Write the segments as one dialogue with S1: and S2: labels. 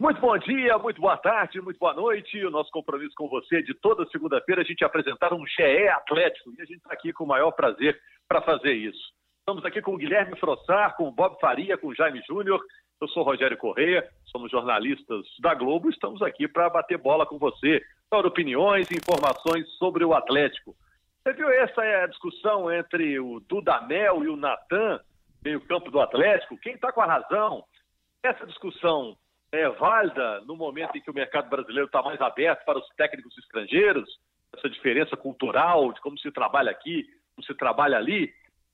S1: Muito bom dia, muito boa tarde, muito boa noite. O nosso compromisso com você de toda segunda-feira a gente apresentar um GE Atlético e a gente está aqui com o maior prazer para fazer isso. Estamos aqui com o Guilherme Frossar, com o Bob Faria, com o Jaime Júnior. Eu sou Rogério Correia, somos jornalistas da Globo. Estamos aqui para bater bola com você, dar opiniões e informações sobre o Atlético. Você viu essa é a discussão entre o Dudamel e o Natan, meio campo do Atlético? Quem está com a razão? Essa discussão é válida no momento em que o mercado brasileiro está mais aberto para os técnicos estrangeiros, essa diferença cultural de como se trabalha aqui, como se trabalha ali.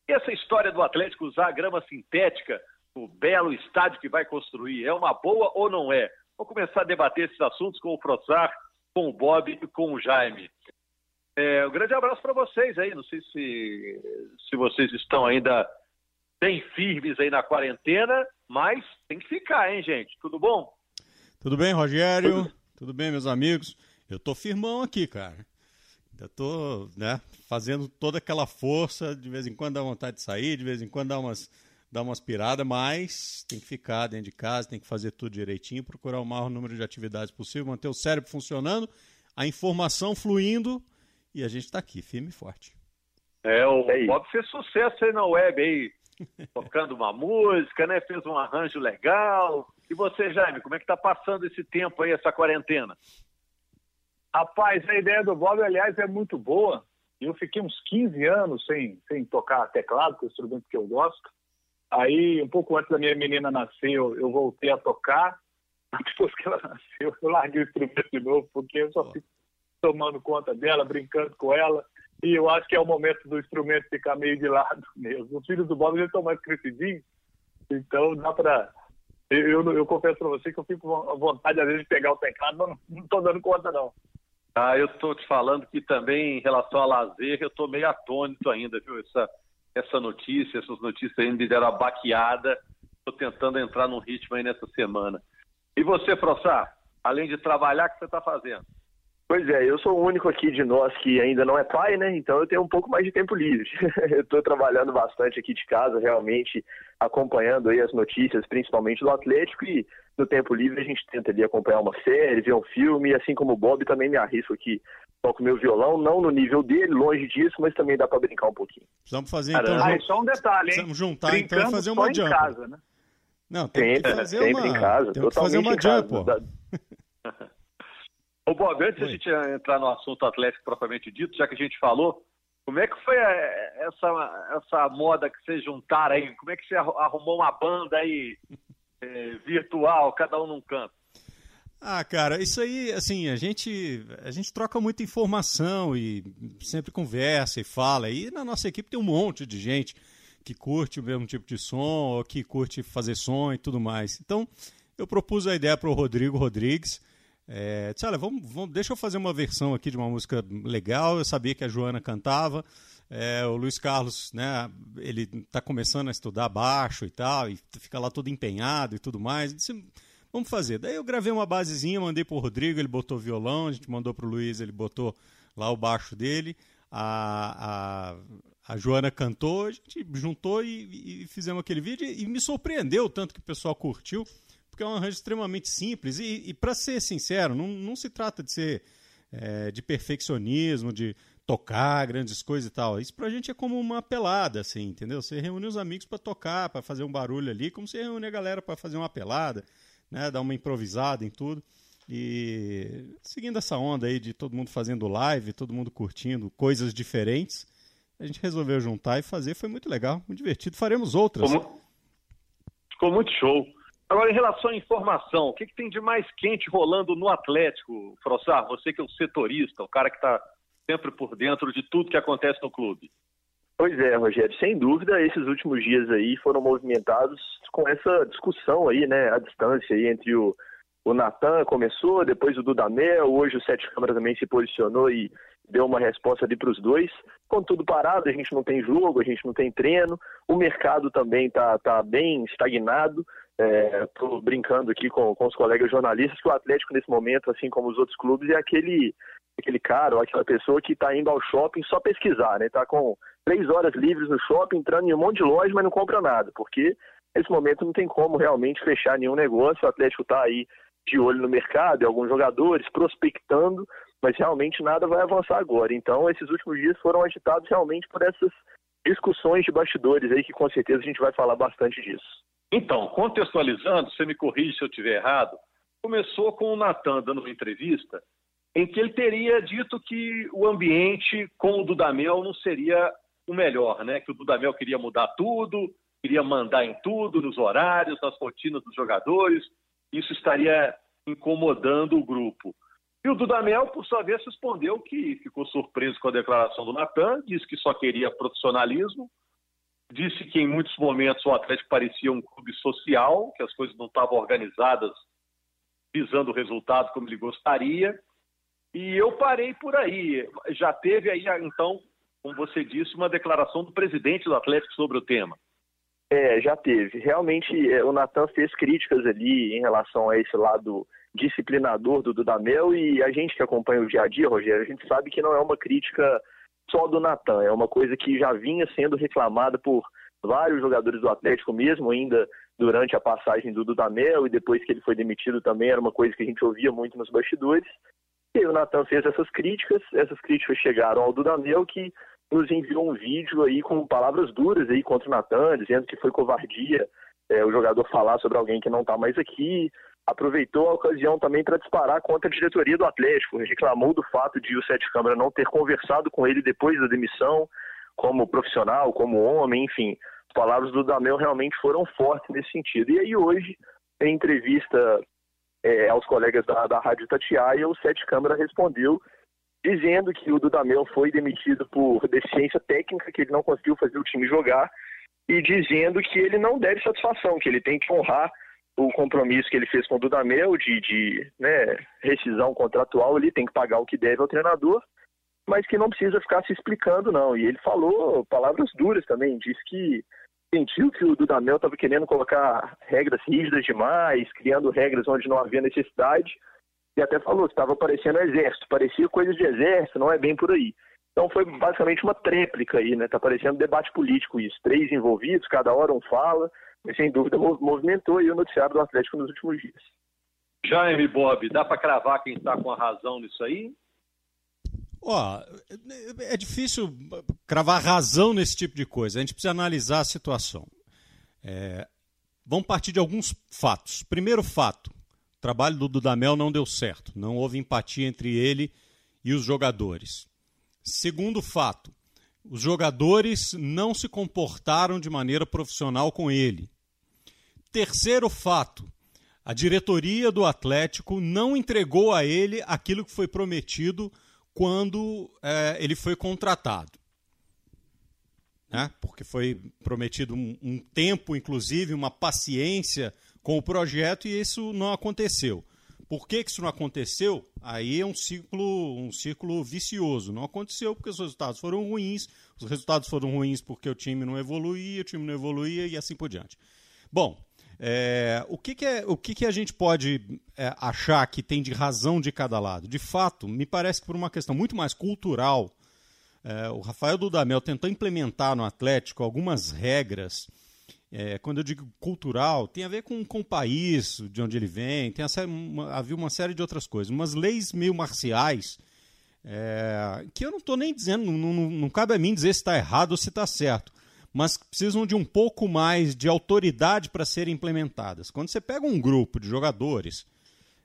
S1: E essa história do Atlético usar a grama sintética, o belo estádio que vai construir, é uma boa ou não é? Vou começar a debater esses assuntos com o Frossar, com o Bob e com o Jaime. É, um grande abraço para vocês aí. Não sei se, se vocês estão ainda bem firmes aí na quarentena, mas tem que ficar, hein, gente? Tudo bom?
S2: Tudo bem, Rogério? Tudo, Tudo bem, meus amigos? Eu tô firmão aqui, cara. Ainda tô, né, fazendo toda aquela força, de vez em quando dá vontade de sair, de vez em quando dá umas, dá umas piradas, mas tem que ficar dentro de casa, tem que fazer tudo direitinho, procurar o maior número de atividades possível, manter o cérebro funcionando, a informação fluindo e a gente está aqui, firme e forte.
S1: É, o é Bob fez sucesso aí na web aí, tocando uma música, né? Fez um arranjo legal. E você, Jaime, como é que tá passando esse tempo aí, essa quarentena?
S3: Rapaz, a ideia do Bob, aliás, é muito boa. Eu fiquei uns 15 anos sem, sem tocar teclado, que é o instrumento que eu gosto. Aí, um pouco antes da minha menina nascer, eu, eu voltei a tocar. Depois que ela nasceu, eu larguei o instrumento de novo, porque eu só fico tomando conta dela, brincando com ela. E eu acho que é o momento do instrumento ficar meio de lado mesmo. Os filhos do Bob já estão mais crescidinhos, então dá para. Eu, eu, eu, confesso para você que eu fico com vontade, às vezes, de pegar o teclado, mas não estou dando conta, não.
S1: Ah, eu estou te falando que também, em relação a lazer, eu estou meio atônito ainda, viu? Essa, essa notícia, essas notícias ainda me deram a baqueada. Estou tentando entrar num ritmo aí nessa semana. E você, Frossá, além de trabalhar, o que você está fazendo?
S4: Pois é, eu sou o único aqui de nós que ainda não é pai, né? Então eu tenho um pouco mais de tempo livre. eu estou trabalhando bastante aqui de casa, realmente acompanhando aí as notícias, principalmente do Atlético, e no tempo livre a gente tenta ali acompanhar uma série, ver um filme, e assim como o Bob também me arrisco aqui, toco meu violão, não no nível dele, longe disso, mas também dá para brincar um pouquinho.
S2: Precisamos fazer então.
S3: Ah, só um detalhe, hein?
S2: Precisamos juntar Brincando então e fazer uma jump. Em casa, né? Não,
S4: tem sempre, que fazer sempre uma... em casa, tem
S2: que fazer uma jump, pô.
S1: Ô, Bob, antes Oi. a gente entrar no assunto atlético propriamente dito, já que a gente falou, como é que foi eh, essa, essa moda que vocês juntaram aí? Como é que você arrumou uma banda aí é, virtual, cada um num canto?
S2: Ah, cara, isso aí, assim, a gente, a gente troca muita informação e sempre conversa e fala. E na nossa equipe tem um monte de gente que curte o mesmo tipo de som, ou que curte fazer som e tudo mais. Então, eu propus a ideia para o Rodrigo Rodrigues. É, disse, olha, vamos, vamos, deixa eu fazer uma versão aqui de uma música legal. Eu sabia que a Joana cantava. É, o Luiz Carlos, né, ele está começando a estudar baixo e tal, e fica lá todo empenhado e tudo mais. Disse, vamos fazer. Daí eu gravei uma basezinha, mandei para o Rodrigo, ele botou violão, a gente mandou para o Luiz, ele botou lá o baixo dele. A, a, a Joana cantou, a gente juntou e, e fizemos aquele vídeo e me surpreendeu tanto que o pessoal curtiu porque é um arranjo extremamente simples. E, e para ser sincero, não, não se trata de ser é, de perfeccionismo, de tocar grandes coisas e tal. Isso pra gente é como uma pelada, assim, entendeu? Você reúne os amigos para tocar, para fazer um barulho ali, como você reúne a galera para fazer uma pelada, né? Dar uma improvisada em tudo. E seguindo essa onda aí de todo mundo fazendo live, todo mundo curtindo coisas diferentes, a gente resolveu juntar e fazer. Foi muito legal, muito divertido. Faremos outras.
S1: Ficou muito show. Agora, em relação à informação, o que, que tem de mais quente rolando no Atlético, Frossar? Você que é o setorista, o cara que está sempre por dentro de tudo que acontece no clube.
S4: Pois é, Rogério, sem dúvida, esses últimos dias aí foram movimentados com essa discussão aí, né, à distância aí entre o, o Natan começou, depois o Dudamel, hoje o Sete Câmara também se posicionou e deu uma resposta ali para os dois. Com tudo parado, a gente não tem jogo, a gente não tem treino, o mercado também está tá bem estagnado. Estou é, brincando aqui com, com os colegas jornalistas que o Atlético, nesse momento, assim como os outros clubes, é aquele, aquele cara ou aquela pessoa que está indo ao shopping só pesquisar, né? Está com três horas livres no shopping, entrando em um monte de loja, mas não compra nada, porque nesse momento não tem como realmente fechar nenhum negócio. O Atlético está aí de olho no mercado, em alguns jogadores, prospectando, mas realmente nada vai avançar agora. Então, esses últimos dias foram agitados realmente por essas discussões de bastidores aí, que com certeza a gente vai falar bastante disso.
S1: Então, contextualizando, você me corrige se eu estiver errado, começou com o Natan dando uma entrevista em que ele teria dito que o ambiente com o Dudamel não seria o melhor, né? Que o Dudamel queria mudar tudo, queria mandar em tudo, nos horários, nas rotinas dos jogadores. Isso estaria incomodando o grupo. E o Dudamel, por sua vez, respondeu que ficou surpreso com a declaração do Natan, disse que só queria profissionalismo, disse que em muitos momentos o Atlético parecia um clube social, que as coisas não estavam organizadas visando o resultado como ele gostaria. E eu parei por aí. Já teve aí, então, como você disse, uma declaração do presidente do Atlético sobre o tema.
S4: É, já teve. Realmente, é, o Natan fez críticas ali em relação a esse lado disciplinador do Dudamel e a gente que acompanha o dia a dia, Rogério, a gente sabe que não é uma crítica só do Natan, é uma coisa que já vinha sendo reclamada por vários jogadores do Atlético mesmo, ainda durante a passagem do Dudamel e depois que ele foi demitido também, era uma coisa que a gente ouvia muito nos bastidores. E o Natan fez essas críticas, essas críticas chegaram ao Dudamel que nos enviou um vídeo aí com palavras duras aí contra o Natan, dizendo que foi covardia é, o jogador falar sobre alguém que não está mais aqui. Aproveitou a ocasião também para disparar contra a diretoria do Atlético, reclamou do fato de o Sete Câmara não ter conversado com ele depois da demissão, como profissional, como homem, enfim. As palavras do Damel realmente foram fortes nesse sentido. E aí hoje, em entrevista é, aos colegas da, da Rádio Tatiaia, o Sete Câmara respondeu dizendo que o Dudamel foi demitido por deficiência técnica, que ele não conseguiu fazer o time jogar, e dizendo que ele não deve satisfação, que ele tem que honrar o compromisso que ele fez com o Dudamel de, de né, rescisão contratual, ele tem que pagar o que deve ao treinador, mas que não precisa ficar se explicando, não. E ele falou palavras duras também, disse que sentiu que o Dudamel estava querendo colocar regras rígidas demais, criando regras onde não havia necessidade, e até falou que estava parecendo exército, parecia coisa de exército, não é bem por aí. Então foi basicamente uma tréplica aí, né? Tá parecendo debate político isso. Três envolvidos, cada hora um fala, sem dúvida movimentou aí o noticiário do Atlético nos últimos dias.
S1: Jaime Bob, dá para cravar quem está com a razão nisso aí?
S2: Ó, é difícil cravar razão nesse tipo de coisa. A gente precisa analisar a situação. É, vamos partir de alguns fatos. Primeiro fato: o trabalho do Dudamel não deu certo. Não houve empatia entre ele e os jogadores. Segundo fato: os jogadores não se comportaram de maneira profissional com ele. Terceiro fato: a diretoria do Atlético não entregou a ele aquilo que foi prometido quando é, ele foi contratado. Né? Porque foi prometido um, um tempo, inclusive, uma paciência com o projeto e isso não aconteceu. Por que, que isso não aconteceu? Aí é um ciclo, um ciclo vicioso. Não aconteceu porque os resultados foram ruins, os resultados foram ruins porque o time não evoluía, o time não evoluía e assim por diante. Bom, é, o que, que, é, o que, que a gente pode é, achar que tem de razão de cada lado? De fato, me parece que por uma questão muito mais cultural, é, o Rafael Dudamel tentou implementar no Atlético algumas regras. É, quando eu digo cultural, tem a ver com, com o país de onde ele vem, tem uma, havia uma série de outras coisas, umas leis meio marciais, é, que eu não estou nem dizendo, não, não, não cabe a mim dizer se está errado ou se está certo mas precisam de um pouco mais de autoridade para serem implementadas. Quando você pega um grupo de jogadores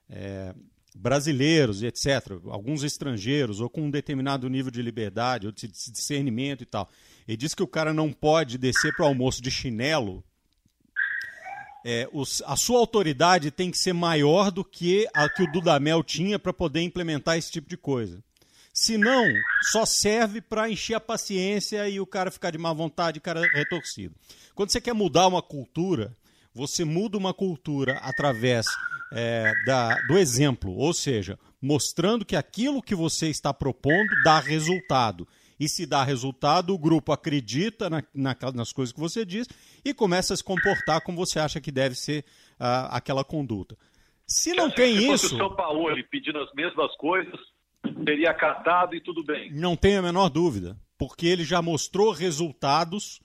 S2: é, brasileiros etc., alguns estrangeiros, ou com um determinado nível de liberdade, ou de discernimento e tal, e diz que o cara não pode descer para o almoço de chinelo, é, os, a sua autoridade tem que ser maior do que a que o Dudamel tinha para poder implementar esse tipo de coisa. Se não, só serve para encher a paciência e o cara ficar de má vontade, cara retorcido. Quando você quer mudar uma cultura, você muda uma cultura através é, da, do exemplo, ou seja, mostrando que aquilo que você está propondo dá resultado. E se dá resultado, o grupo acredita na, na, nas coisas que você diz e começa a se comportar como você acha que deve ser uh, aquela conduta. Se não tem
S1: se
S2: isso.
S1: O São Paulo pedindo as mesmas coisas, teria acatado e tudo bem.
S2: Não tenho a menor dúvida, porque ele já mostrou resultados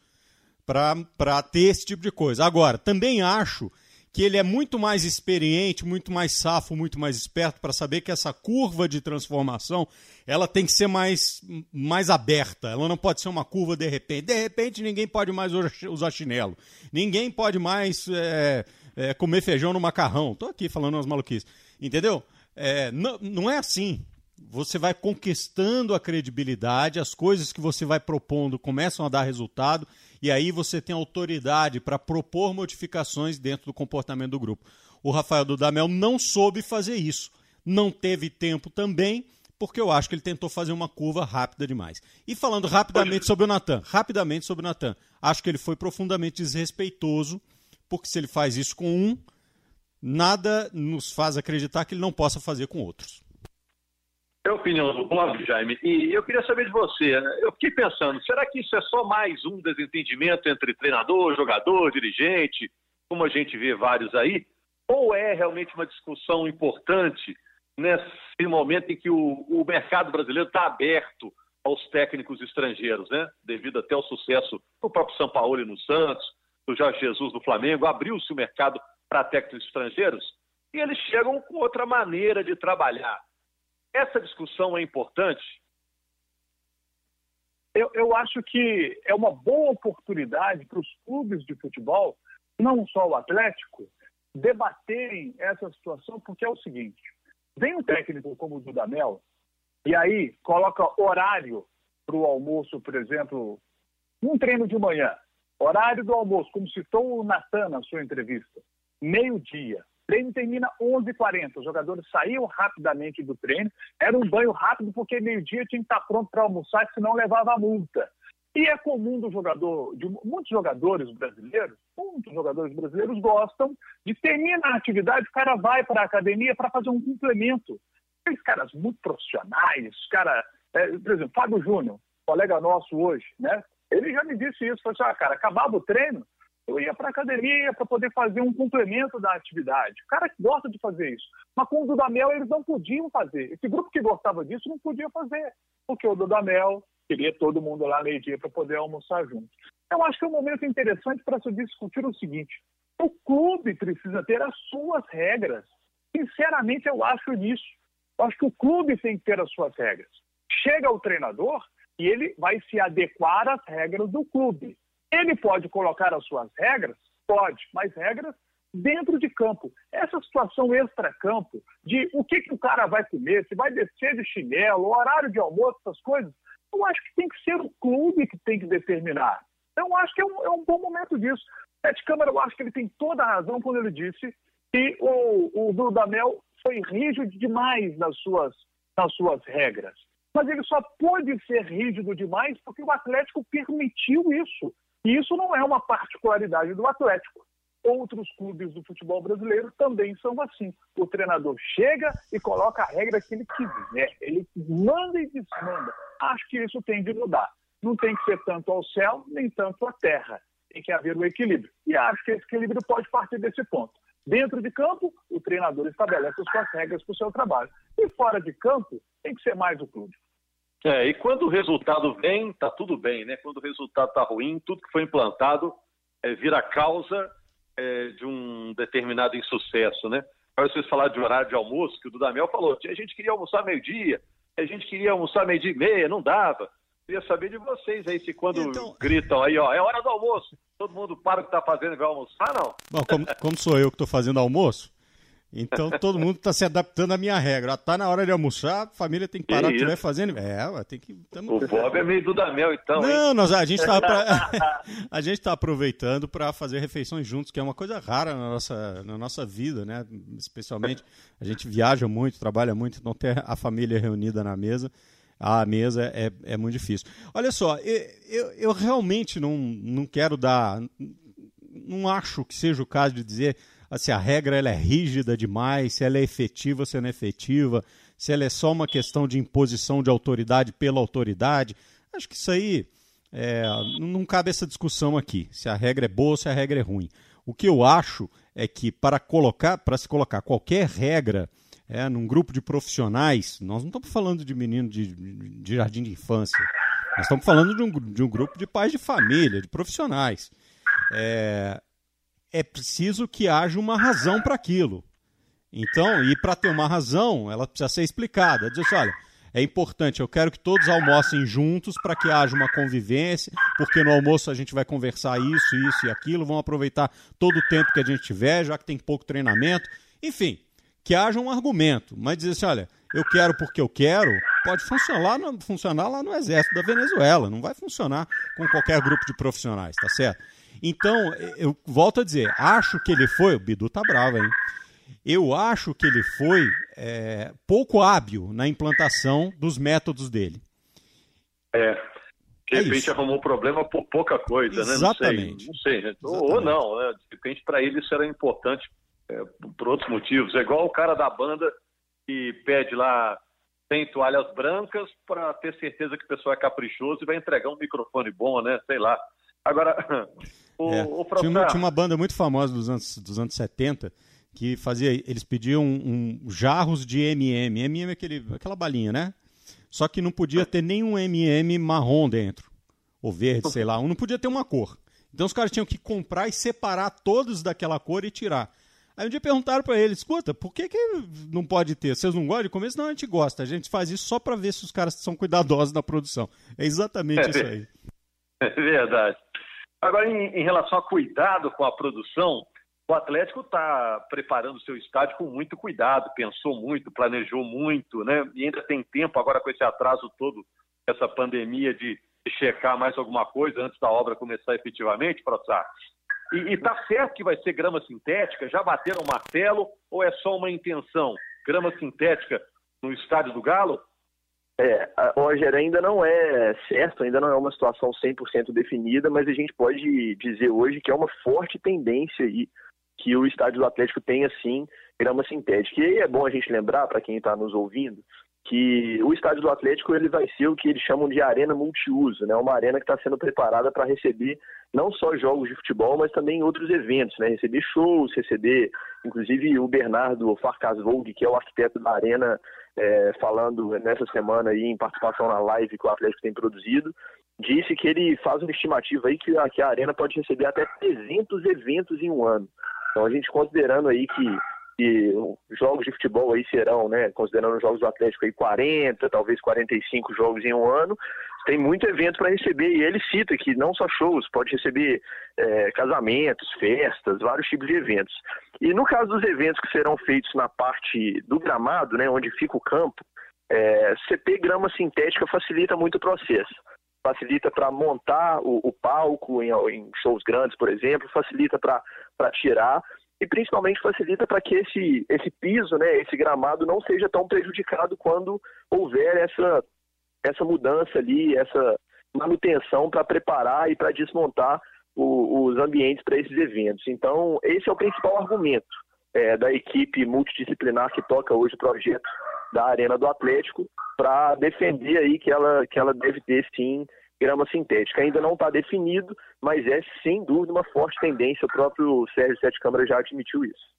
S2: para ter esse tipo de coisa. Agora, também acho que ele é muito mais experiente, muito mais safo, muito mais esperto para saber que essa curva de transformação ela tem que ser mais, mais aberta. Ela não pode ser uma curva de repente. De repente ninguém pode mais usar chinelo. Ninguém pode mais é, é, comer feijão no macarrão. Estou aqui falando umas maluquices. Entendeu? É, não, não é assim. Você vai conquistando a credibilidade, as coisas que você vai propondo começam a dar resultado e aí você tem autoridade para propor modificações dentro do comportamento do grupo. O Rafael Dudamel não soube fazer isso. Não teve tempo também, porque eu acho que ele tentou fazer uma curva rápida demais. E falando rapidamente sobre o Natan, rapidamente sobre o Natan, acho que ele foi profundamente desrespeitoso, porque se ele faz isso com um, nada nos faz acreditar que ele não possa fazer com outros.
S1: É a opinião do Clóvis, Jaime. E eu queria saber de você. Eu fiquei pensando, será que isso é só mais um desentendimento entre treinador, jogador, dirigente, como a gente vê vários aí? Ou é realmente uma discussão importante nesse momento em que o, o mercado brasileiro está aberto aos técnicos estrangeiros, né? Devido até ao sucesso do próprio São Paulo e no Santos, do Jorge Jesus no Flamengo, abriu-se o mercado para técnicos estrangeiros e eles chegam com outra maneira de trabalhar essa discussão é importante?
S3: Eu, eu acho que é uma boa oportunidade para os clubes de futebol, não só o Atlético, debaterem essa situação, porque é o seguinte: vem um técnico como o Dudamel, e aí coloca horário para o almoço, por exemplo, um treino de manhã, horário do almoço, como citou o Natan na sua entrevista, meio-dia treino termina 11h40. Os jogadores saíam rapidamente do treino. Era um banho rápido porque meio-dia tinha que estar pronto para almoçar, senão levava a multa. E é comum do jogador, de muitos jogadores brasileiros, muitos jogadores brasileiros gostam de terminar a atividade, o cara vai para a academia para fazer um complemento. Aqueles caras muito profissionais, cara, é, por exemplo, Fábio Júnior, colega nosso hoje, né? Ele já me disse isso, falou assim, ah, cara, acabava o treino, eu ia para a academia para poder fazer um complemento da atividade. O cara que gosta de fazer isso. Mas com o Dudamel eles não podiam fazer. Esse grupo que gostava disso não podia fazer, porque o Dudamel queria todo mundo lá meio-dia para poder almoçar junto. Eu acho que é um momento interessante para se discutir o seguinte: o clube precisa ter as suas regras. Sinceramente, eu acho nisso. Eu acho que o clube tem que ter as suas regras. Chega o treinador e ele vai se adequar às regras do clube. Ele pode colocar as suas regras? Pode, mas regras dentro de campo. Essa situação extra-campo, de o que, que o cara vai comer, se vai descer de chinelo, horário de almoço, essas coisas, eu acho que tem que ser o clube que tem que determinar. Então, acho que é um, é um bom momento disso. Sete Câmara, eu acho que ele tem toda a razão quando ele disse que o, o Dudamel foi rígido demais nas suas, nas suas regras. Mas ele só pôde ser rígido demais porque o Atlético permitiu isso. E isso não é uma particularidade do Atlético. Outros clubes do futebol brasileiro também são assim. O treinador chega e coloca a regra que ele quiser. Ele manda e desmanda. Acho que isso tem de mudar. Não tem que ser tanto ao céu, nem tanto à terra. Tem que haver o um equilíbrio. E acho que esse equilíbrio pode partir desse ponto. Dentro de campo, o treinador estabelece as suas regras para o seu trabalho. E fora de campo, tem que ser mais o clube.
S1: É, e quando o resultado vem, tá tudo bem, né? Quando o resultado tá ruim, tudo que foi implantado é, vira causa é, de um determinado insucesso, né? Para vocês falar de horário de almoço, que o Dudamel falou, a gente queria almoçar meio-dia, a gente queria almoçar meio-dia e meia, não dava. Queria saber de vocês aí, se quando então... gritam aí, ó, é hora do almoço, todo mundo para o que está fazendo e vai almoçar, não?
S2: Bom, como, como sou eu que estou fazendo almoço, então todo mundo está se adaptando à minha regra. Está na hora de almoçar, a família tem que parar o que estiver fazendo. É, tem que.
S1: Tamo... O Bob é meio Dudamel, então.
S2: Não, nós, a gente está pra... a gente tá aproveitando para fazer refeições juntos, que é uma coisa rara na nossa, na nossa vida, né? Especialmente a gente viaja muito, trabalha muito, então ter a família reunida na mesa. A mesa é, é muito difícil. Olha só, eu, eu, eu realmente não, não quero dar. Não acho que seja o caso de dizer se a regra ela é rígida demais, se ela é efetiva, se não é efetiva, se ela é só uma questão de imposição de autoridade pela autoridade. Acho que isso aí é, não cabe essa discussão aqui, se a regra é boa ou se a regra é ruim. O que eu acho é que para colocar, para se colocar qualquer regra é, num grupo de profissionais, nós não estamos falando de menino de, de jardim de infância, nós estamos falando de um, de um grupo de pais de família, de profissionais. É, é preciso que haja uma razão para aquilo. Então, e para ter uma razão, ela precisa ser explicada. Diz assim, olha, é importante, eu quero que todos almocem juntos para que haja uma convivência, porque no almoço a gente vai conversar isso, isso e aquilo, vamos aproveitar todo o tempo que a gente tiver, já que tem pouco treinamento. Enfim, que haja um argumento, mas dizer assim, olha, eu quero porque eu quero, pode funcionar, funcionar lá no exército da Venezuela, não vai funcionar com qualquer grupo de profissionais, tá certo? Então, eu volto a dizer, acho que ele foi, o Bidu tá bravo, hein? Eu acho que ele foi é, pouco hábil na implantação dos métodos dele.
S1: É. De é repente isso. arrumou problema por pouca coisa,
S2: Exatamente.
S1: né? Não sei. Não sei. Exatamente. Ou, não, né? De repente, para ele isso era importante é, por outros motivos. É igual o cara da banda que pede lá tem toalhas brancas para ter certeza que o pessoal é caprichoso e vai entregar um microfone bom, né? Sei lá. Agora,
S2: o, é. o tinha, uma, tinha, uma, banda muito famosa dos anos, dos anos 70 que fazia. Eles pediam um, jarros de MM. MM é aquele, aquela balinha, né? Só que não podia ter nenhum MM marrom dentro. Ou verde, sei lá. Não podia ter uma cor. Então os caras tinham que comprar e separar todos daquela cor e tirar. Aí um dia perguntaram para ele, escuta, por que, que não pode ter? Vocês não gostam de comer? Não, a gente gosta. A gente faz isso só para ver se os caras são cuidadosos na produção. É exatamente é, isso aí.
S1: É verdade. Agora, em, em, relação a cuidado com a produção, o Atlético está preparando o seu estádio com muito cuidado, pensou muito, planejou muito, né? E ainda tem tempo agora com esse atraso todo, essa pandemia de checar mais alguma coisa antes da obra começar efetivamente, Prossar. E está certo que vai ser grama sintética? Já bateram o martelo ou é só uma intenção? Grama sintética no estádio do Galo?
S4: É, Roger, ainda não é certo, ainda não é uma situação 100% definida, mas a gente pode dizer hoje que é uma forte tendência aí que o estádio do Atlético tenha sim grama sintética. E é bom a gente lembrar, para quem está nos ouvindo, que o estádio do Atlético ele vai ser o que eles chamam de arena multiuso, né? Uma arena que está sendo preparada para receber não só jogos de futebol, mas também outros eventos, né? Receber shows, receber, inclusive o Bernardo Farcasvold, que é o arquiteto da arena, é, falando nessa semana aí em participação na live que o Atlético tem produzido, disse que ele faz uma estimativa aí que a, que a arena pode receber até 300 eventos em um ano. Então a gente considerando aí que que jogos de futebol aí serão, né, considerando os jogos do Atlético aí 40, talvez 45 jogos em um ano, tem muito evento para receber e ele cita que não só shows, pode receber é, casamentos, festas, vários tipos de eventos. E no caso dos eventos que serão feitos na parte do gramado, né, onde fica o campo, é, CP grama sintética facilita muito o processo facilita para montar o, o palco em, em, shows grandes, por exemplo, facilita para tirar e principalmente facilita para que esse, esse piso, né, esse gramado não seja tão prejudicado quando houver essa, essa mudança ali, essa manutenção para preparar e para desmontar o, os ambientes para esses eventos. Então, esse é o principal argumento é, da equipe multidisciplinar que toca hoje o projeto da Arena do Atlético para defender aí que ela, que ela deve ter sim grama sintética. Ainda não está definido, mas é sem dúvida uma forte tendência. O próprio Sérgio Sete Câmara já admitiu isso.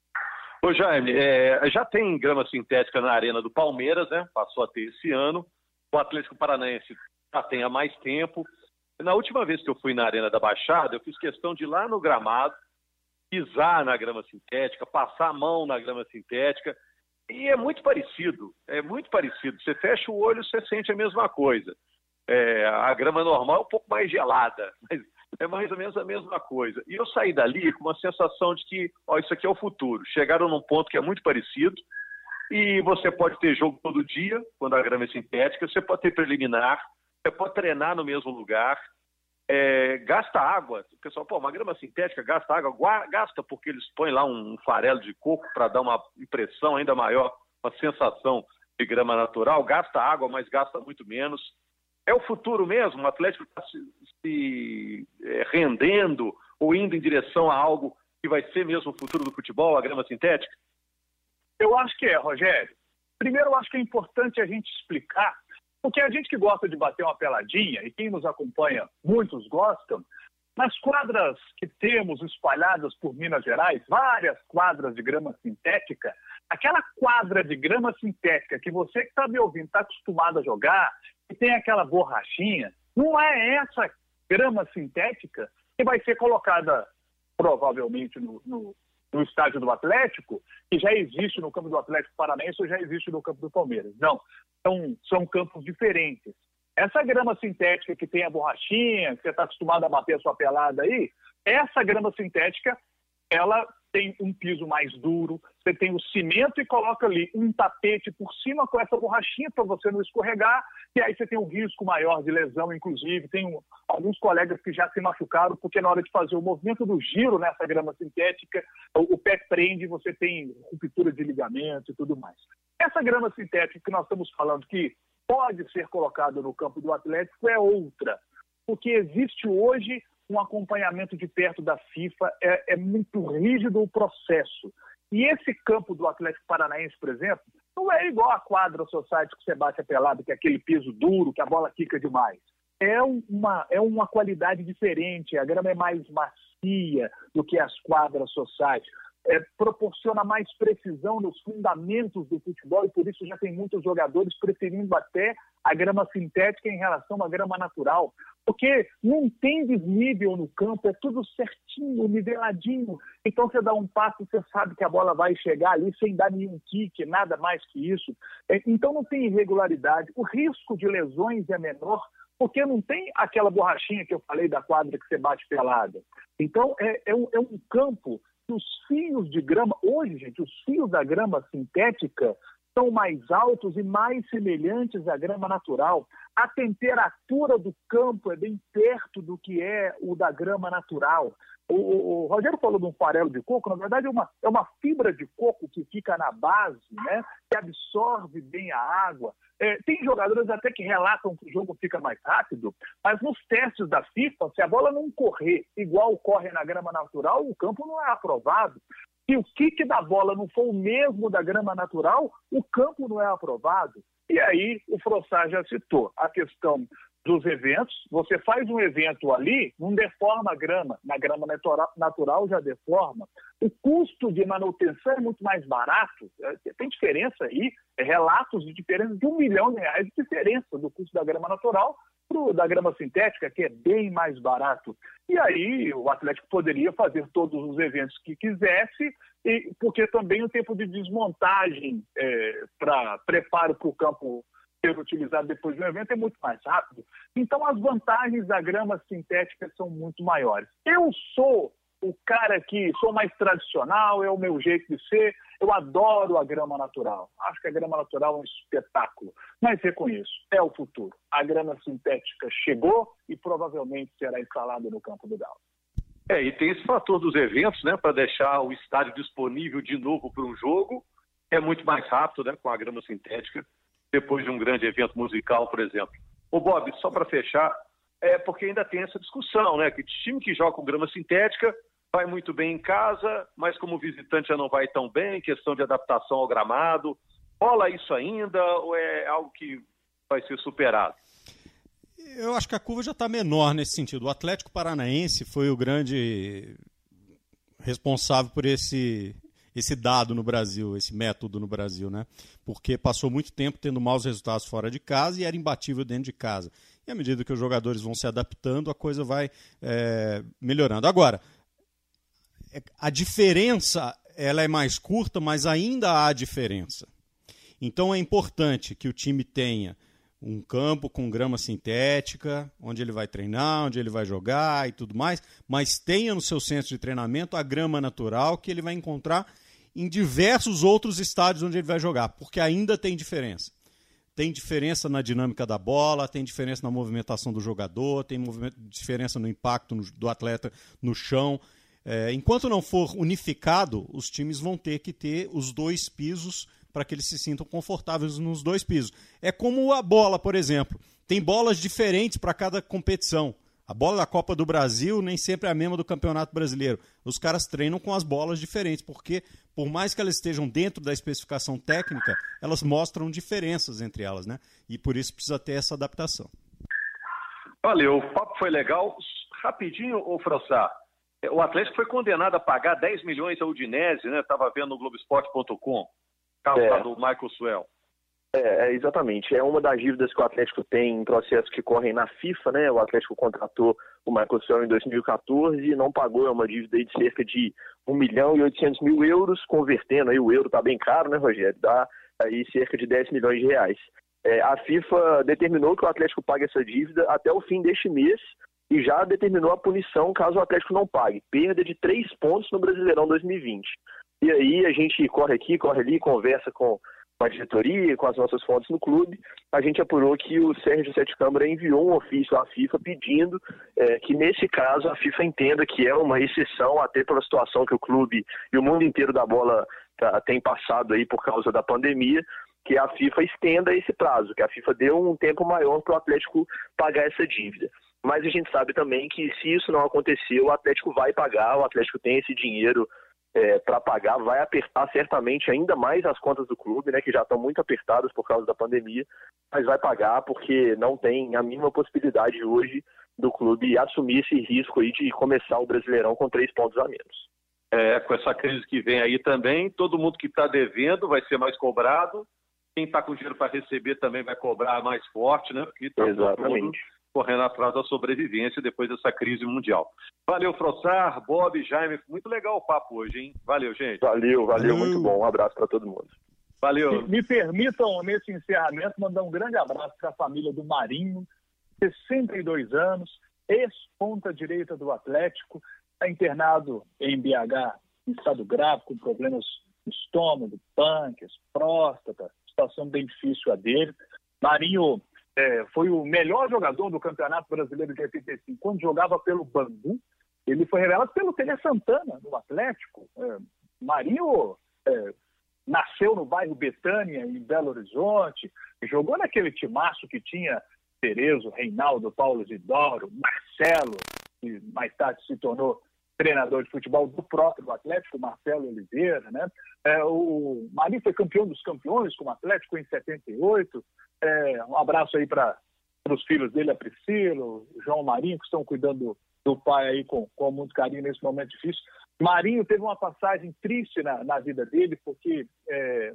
S1: Ô Jaime, é, já tem grama sintética na Arena do Palmeiras, né? Passou a ter esse ano. O Atlético Paranaense já tem há mais tempo. Na última vez que eu fui na Arena da Baixada, eu fiz questão de ir lá no gramado, pisar na grama sintética, passar a mão na grama sintética. E é muito parecido, é muito parecido. Você fecha o olho, você sente a mesma coisa. É, a grama normal é um pouco mais gelada, mas é mais ou menos a mesma coisa. E eu saí dali com uma sensação de que, ó, isso aqui é o futuro. Chegaram num ponto que é muito parecido, e você pode ter jogo todo dia, quando a grama é sintética, você pode ter preliminar, você pode treinar no mesmo lugar, é, gasta água. O pessoal, pô, uma grama sintética gasta água, gasta porque eles põem lá um farelo de coco para dar uma impressão ainda maior, uma sensação de grama natural, gasta água, mas gasta muito menos. É o futuro mesmo? O Atlético está se, se é, rendendo ou indo em direção a algo que vai ser mesmo o futuro do futebol, a grama sintética?
S3: Eu acho que é, Rogério. Primeiro, eu acho que é importante a gente explicar, porque a gente que gosta de bater uma peladinha, e quem nos acompanha, muitos gostam, nas quadras que temos espalhadas por Minas Gerais, várias quadras de grama sintética, aquela quadra de grama sintética que você que está me ouvindo está acostumado a jogar, que tem aquela borrachinha, não é essa grama sintética que vai ser colocada provavelmente no, no, no, estádio do Atlético, que já existe no campo do Atlético Paranaense ou já existe no campo do Palmeiras. Não, são, são campos diferentes. Essa grama sintética que tem a borrachinha, que você está acostumado a bater a sua pelada aí, essa grama sintética, ela tem um piso mais duro, você tem o cimento e coloca ali um tapete por cima com essa borrachinha para você não escorregar, e aí você tem um risco maior de lesão, inclusive. Tem um, alguns colegas que já se machucaram, porque na hora de fazer o movimento do giro nessa grama sintética, o, o pé prende, você tem ruptura de ligamento e tudo mais. Essa grama sintética que nós estamos falando que pode ser colocada no campo do Atlético é outra, porque existe hoje um acompanhamento de perto da FIFA, é, é muito rígido o processo. E esse campo do Atlético Paranaense, por exemplo, não é igual a quadra Society que você bate a pelada, que é aquele piso duro, que a bola quica demais. É uma, é uma qualidade diferente, a grama é mais macia do que as quadras Society é, proporciona mais precisão nos fundamentos do futebol e por isso já tem muitos jogadores preferindo até a grama sintética em relação à grama natural, porque não tem desnível no campo, é tudo certinho, niveladinho. Então você dá um passo, você sabe que a bola vai chegar ali sem dar nenhum kick, nada mais que isso. É, então não tem irregularidade. O risco de lesões é menor porque não tem aquela borrachinha que eu falei da quadra que você bate pelada. Então, é, é, um, é um campo os fios de grama, hoje, gente, os fios da grama sintética são mais altos e mais semelhantes à grama natural. A temperatura do campo é bem perto do que é o da grama natural. O, o, Rogério falou de um farelo de coco, na verdade é uma, é uma fibra de coco que fica na base, né, que absorve bem a água. É, tem jogadores até que relatam que o jogo fica mais rápido, mas nos testes da FIFA, se a bola não correr igual corre na grama natural, o campo não é aprovado. Se o kick da bola não for o mesmo da grama natural, o campo não é aprovado. E aí o Frossar já citou a questão dos eventos. Você faz um evento ali, não deforma a grama. Na grama natural já deforma. O custo de manutenção é muito mais barato. É, tem diferença aí, é relatos de diferença de um milhão de reais de diferença do custo da grama natural para da grama sintética, que é bem mais barato. E aí o Atlético poderia fazer todos os eventos que quisesse, e, porque também o tempo de desmontagem é, para preparo para o campo ser utilizado depois de um evento é muito mais rápido. Então, as vantagens da grama sintética são muito maiores. Eu sou o cara que sou mais tradicional, é o meu jeito de ser, eu adoro a grama natural. Acho que a grama natural é um espetáculo, mas reconheço, é o futuro. A grama sintética chegou e provavelmente será instalada no campo do Galo.
S1: É, e tem esse fator dos eventos, né, para deixar o estádio disponível de novo para um jogo. É muito mais rápido, né, com a grama sintética depois de um grande evento musical, por exemplo. O Bob, só para fechar, é porque ainda tem essa discussão, né? Que time que joga com grama sintética vai muito bem em casa, mas como visitante já não vai tão bem, questão de adaptação ao gramado. Rola isso ainda ou é algo que vai ser superado?
S2: Eu acho que a curva já está menor nesse sentido. O Atlético Paranaense foi o grande responsável por esse esse dado no Brasil, esse método no Brasil, né? Porque passou muito tempo tendo maus resultados fora de casa e era imbatível dentro de casa. E à medida que os jogadores vão se adaptando, a coisa vai é, melhorando. Agora, é, a diferença ela é mais curta, mas ainda há diferença. Então é importante que o time tenha um campo com grama sintética, onde ele vai treinar, onde ele vai jogar e tudo mais, mas tenha no seu centro de treinamento a grama natural que ele vai encontrar em diversos outros estádios onde ele vai jogar, porque ainda tem diferença. Tem diferença na dinâmica da bola, tem diferença na movimentação do jogador, tem diferença no impacto no, do atleta no chão. É, enquanto não for unificado, os times vão ter que ter os dois pisos para que eles se sintam confortáveis nos dois pisos. É como a bola, por exemplo. Tem bolas diferentes para cada competição. A bola da Copa do Brasil nem sempre é a mesma do Campeonato Brasileiro. Os caras treinam com as bolas diferentes, porque por mais que elas estejam dentro da especificação técnica, elas mostram diferenças entre elas, né? E por isso precisa ter essa adaptação.
S1: Valeu, o papo foi legal. Rapidinho, ô Françá, o Atlético foi condenado a pagar 10 milhões ao Udinese, né? Estava vendo no Globoesporte.com, caso é. do Michael Swell.
S4: É, é, exatamente. É uma das dívidas que o Atlético tem em processos que correm na FIFA, né? O Atlético contratou o Michael Cell em 2014 e não pagou, é uma dívida de cerca de 1 milhão e 800 mil euros, convertendo aí o euro está bem caro, né, Rogério? Dá aí cerca de 10 milhões de reais. É, a FIFA determinou que o Atlético pague essa dívida até o fim deste mês e já determinou a punição caso o Atlético não pague, perda de três pontos no Brasileirão 2020. E aí a gente corre aqui, corre ali, conversa com com a diretoria, com as nossas fontes no clube, a gente apurou que o Sérgio Sete Câmara enviou um ofício à FIFA pedindo é, que, nesse caso, a FIFA entenda que é uma exceção, até pela situação que o clube e o mundo inteiro da bola tá, tem passado aí por causa da pandemia, que a FIFA estenda esse prazo, que a FIFA dê um tempo maior para o Atlético pagar essa dívida. Mas a gente sabe também que se isso não acontecer, o Atlético vai pagar, o Atlético tem esse dinheiro é, para pagar, vai apertar certamente ainda mais as contas do clube, né, que já estão muito apertadas por causa da pandemia, mas vai pagar porque não tem a mínima possibilidade hoje do clube assumir esse risco aí de começar o Brasileirão com três pontos a menos.
S1: É, com essa crise que vem aí também, todo mundo que está devendo vai ser mais cobrado, quem está com dinheiro para receber também vai cobrar mais forte, né? Porque
S4: tá Exatamente
S1: correndo atrás da sobrevivência depois dessa crise mundial. Valeu, Frossar, Bob, Jaime. Muito legal o papo hoje, hein? Valeu, gente.
S4: Valeu, valeu, muito bom. Um abraço para todo mundo.
S1: Valeu.
S3: Me, me, permitam, nesse encerramento, mandar um grande abraço para a família do Marinho, 62 anos, ex-ponta direita do Atlético, está internado em BH, em estado grave, com problemas no estômago, pâncreas, próstata, situação bem difícil a dele. Marinho é, foi o melhor jogador do Campeonato Brasileiro de 85 quando jogava pelo Bangu. Ele foi revelado pelo Tele Santana, no Atlético. É, Marinho é, nasceu no bairro Betânia, em Belo Horizonte, jogou naquele timaço que tinha Cerezo, Reinaldo, Paulo Zidoro, Marcelo, que mais tarde se tornou treinador de futebol do próprio Atlético, Marcelo Oliveira, né? É, o Marinho foi campeão dos campeões com o Atlético em 78. É, um abraço aí para os filhos dele, a Priscila, o João Marinho, que estão cuidando do pai aí com, com muito carinho nesse momento difícil. Marinho teve uma passagem triste na, na vida dele, porque é,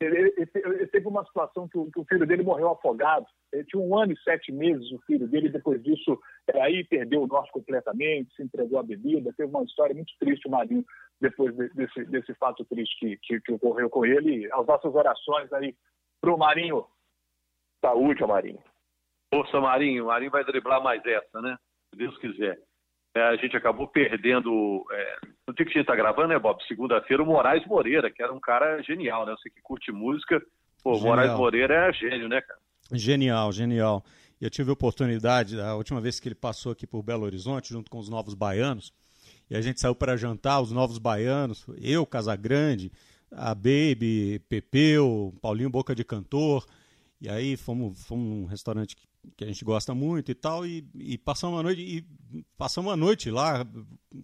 S3: ele, ele, teve uma situação que o, que o, filho dele morreu afogado. Ele tinha um ano e sete meses, o filho dele, depois disso, é, aí perdeu o norte completamente, se entregou à bebida. Teve uma história muito triste, o Marinho, depois de, desse, desse fato triste que, que, que, ocorreu com ele. As nossas orações aí para o Marinho.
S4: Saúde, Marinho.
S1: Força, Marinho. O Marinho vai driblar mais essa, né? Se Deus quiser. É, a gente acabou perdendo. É, no dia que a gente está gravando, né, Bob? Segunda-feira, o Moraes Moreira, que era um cara genial, né? Você que curte música. Pô, o Moraes Moreira é gênio, né, cara?
S2: Genial, genial. Eu tive a oportunidade, a última vez que ele passou aqui por Belo Horizonte, junto com os Novos Baianos, e a gente saiu para jantar, os Novos Baianos, eu, Casagrande, a Baby, Pepeu, Paulinho Boca de Cantor, e aí fomos, fomos num restaurante que a gente gosta muito e tal, e, e passamos uma noite e passamos uma noite lá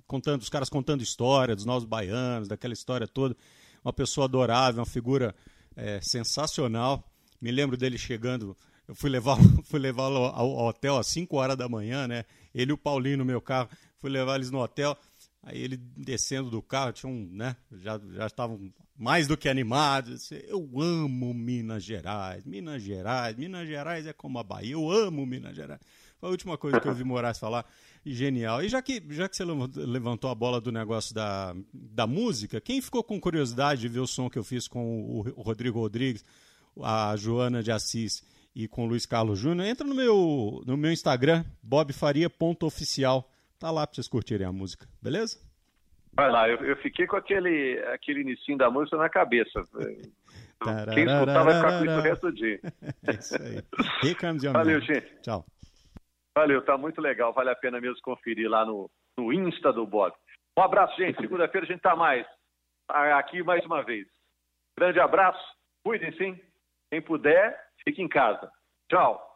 S2: contando, os caras contando história dos novos baianos, daquela história toda. Uma pessoa adorável, uma figura é, sensacional. Me lembro dele chegando, eu fui levar fui levá-lo ao, ao, hotel às 5 horas da manhã, né? Ele e o Paulinho no meu carro, fui levar eles no hotel. Aí ele descendo do carro, tinha um, né? Já, já estavam mais do que animados. Eu amo Minas Gerais, Minas Gerais, Minas Gerais é como a Bahia. Eu amo Minas Gerais. Foi a última coisa que eu ouvi Moraes falar. Genial. E já que, já que você levantou a bola do negócio da, da música, quem ficou com curiosidade de ver o som que eu fiz com o, o Rodrigo Rodrigues, a Joana de Assis e com o Luiz Carlos Júnior, entra no meu, no meu Instagram, bobfaria.oficial. Tá lá pra vocês curtirem a música, beleza?
S1: Vai lá, eu, eu fiquei com aquele, aquele inicinho da música na cabeça. Quem escutar vai ficar com isso o resto do dia.
S2: É isso aí. Here comes your
S1: Valeu, man. gente.
S2: Tchau.
S1: Valeu, tá muito legal. Vale a pena mesmo conferir lá no, no Insta do Bob. Um abraço, gente. Segunda-feira a gente tá mais aqui mais uma vez. Grande abraço. Cuidem-se. Quem puder, fique em casa. Tchau.